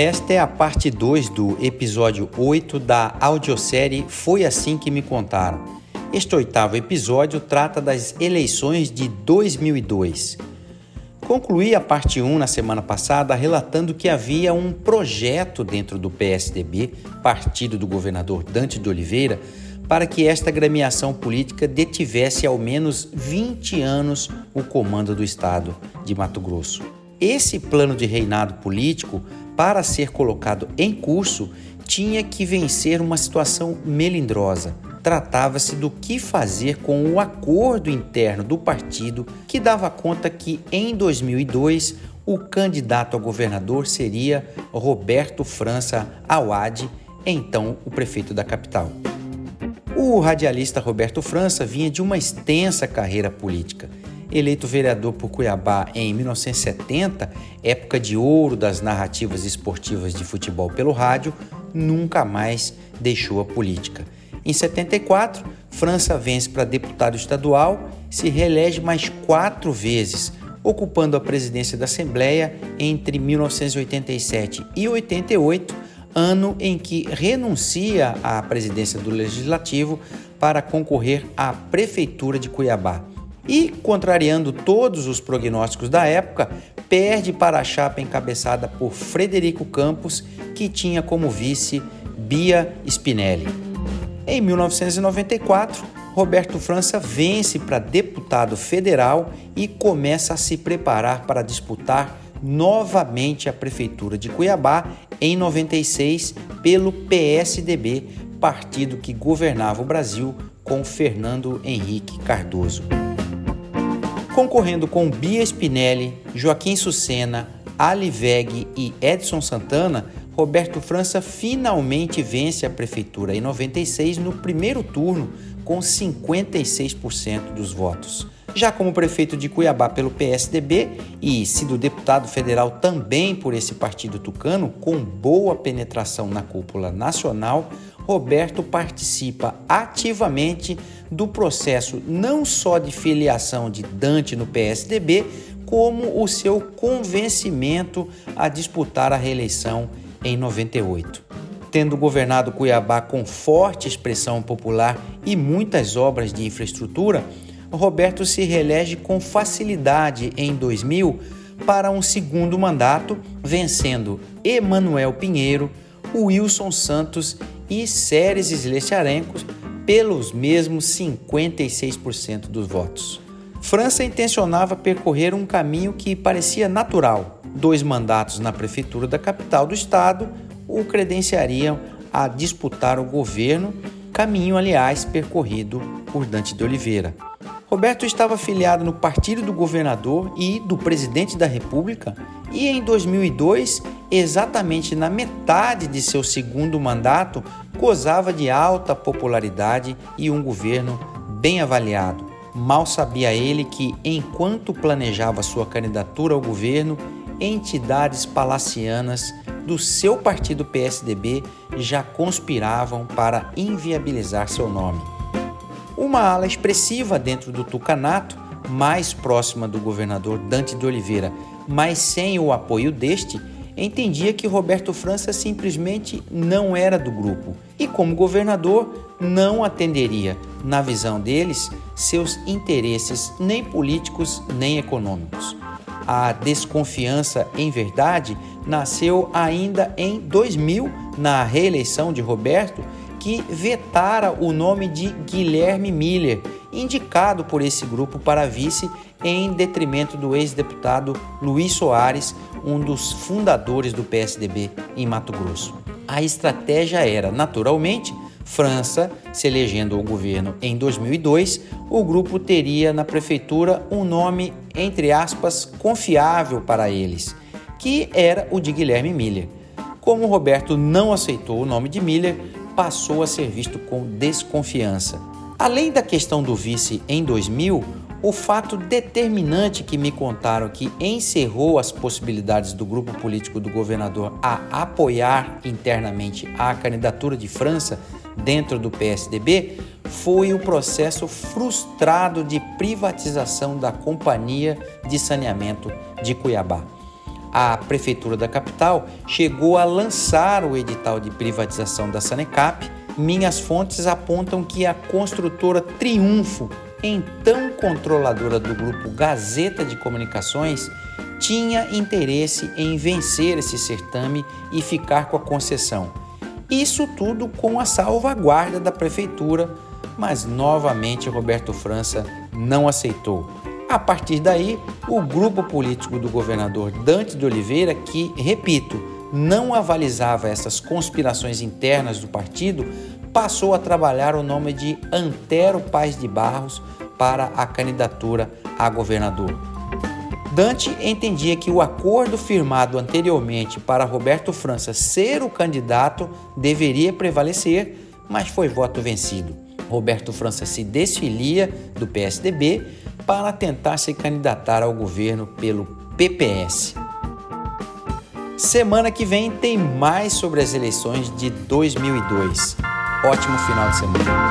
Esta é a parte 2 do episódio 8 da audiosérie Foi Assim Que Me Contaram. Este oitavo episódio trata das eleições de 2002. Concluí a parte 1 na semana passada relatando que havia um projeto dentro do PSDB, partido do governador Dante de Oliveira, para que esta gremiação política detivesse ao menos 20 anos o comando do estado de Mato Grosso. Esse plano de reinado político para ser colocado em curso, tinha que vencer uma situação melindrosa. Tratava-se do que fazer com o acordo interno do partido, que dava conta que em 2002 o candidato a governador seria Roberto França Awad, então o prefeito da capital. O radialista Roberto França vinha de uma extensa carreira política eleito vereador por Cuiabá em 1970, época de ouro das narrativas esportivas de futebol pelo rádio, nunca mais deixou a política. Em 74, França vence para deputado estadual, se reelege mais quatro vezes, ocupando a presidência da Assembleia entre 1987 e 88, ano em que renuncia à presidência do Legislativo para concorrer à Prefeitura de Cuiabá e, contrariando todos os prognósticos da época, perde para a chapa encabeçada por Frederico Campos, que tinha como vice Bia Spinelli. Em 1994, Roberto França vence para deputado federal e começa a se preparar para disputar novamente a prefeitura de Cuiabá em 96 pelo PSDB, partido que governava o Brasil com Fernando Henrique Cardoso. Concorrendo com Bia Spinelli, Joaquim Sucena, Ali Veg e Edson Santana, Roberto França finalmente vence a prefeitura em 96 no primeiro turno com 56% dos votos. Já como prefeito de Cuiabá pelo PSDB e sido deputado federal também por esse partido tucano, com boa penetração na cúpula nacional, Roberto participa ativamente do processo não só de filiação de Dante no PSDB, como o seu convencimento a disputar a reeleição em 98. Tendo governado Cuiabá com forte expressão popular e muitas obras de infraestrutura, Roberto se reelege com facilidade em 2000 para um segundo mandato, vencendo Emanuel Pinheiro, Wilson Santos e Séries Slescharenkos pelos mesmos 56% dos votos. França intencionava percorrer um caminho que parecia natural. Dois mandatos na prefeitura da capital do estado o credenciariam a disputar o governo, caminho, aliás, percorrido por Dante de Oliveira. Roberto estava afiliado no partido do governador e do presidente da República e em 2002, exatamente na metade de seu segundo mandato, gozava de alta popularidade e um governo bem avaliado. Mal sabia ele que, enquanto planejava sua candidatura ao governo, entidades palacianas do seu partido PSDB já conspiravam para inviabilizar seu nome. Uma ala expressiva dentro do tucanato, mais próxima do governador Dante de Oliveira, mas sem o apoio deste, entendia que Roberto França simplesmente não era do grupo e, como governador, não atenderia, na visão deles, seus interesses nem políticos nem econômicos. A desconfiança, em verdade, nasceu ainda em 2000, na reeleição de Roberto, que vetara o nome de Guilherme Miller, indicado por esse grupo para vice em detrimento do ex-deputado Luiz Soares, um dos fundadores do PSDB em Mato Grosso. A estratégia era, naturalmente, França se elegendo ao governo em 2002, o grupo teria na prefeitura um nome, entre aspas, confiável para eles, que era o de Guilherme Miller. Como Roberto não aceitou o nome de Miller, passou a ser visto com desconfiança. Além da questão do vice em 2000, o fato determinante que me contaram que encerrou as possibilidades do grupo político do governador a apoiar internamente a candidatura de França dentro do PSDB foi o processo frustrado de privatização da Companhia de Saneamento de Cuiabá. A prefeitura da capital chegou a lançar o edital de privatização da Sanecap. Minhas fontes apontam que a construtora Triunfo, então controladora do grupo Gazeta de Comunicações, tinha interesse em vencer esse certame e ficar com a concessão. Isso tudo com a salvaguarda da prefeitura, mas novamente Roberto França não aceitou. A partir daí, o grupo político do governador Dante de Oliveira, que, repito, não avalizava essas conspirações internas do partido, passou a trabalhar o nome de Antero Paz de Barros para a candidatura a governador. Dante entendia que o acordo firmado anteriormente para Roberto França ser o candidato deveria prevalecer, mas foi voto vencido. Roberto França se desfilia do PSDB para tentar se candidatar ao governo pelo PPS. Semana que vem tem mais sobre as eleições de 2002. Ótimo final de semana.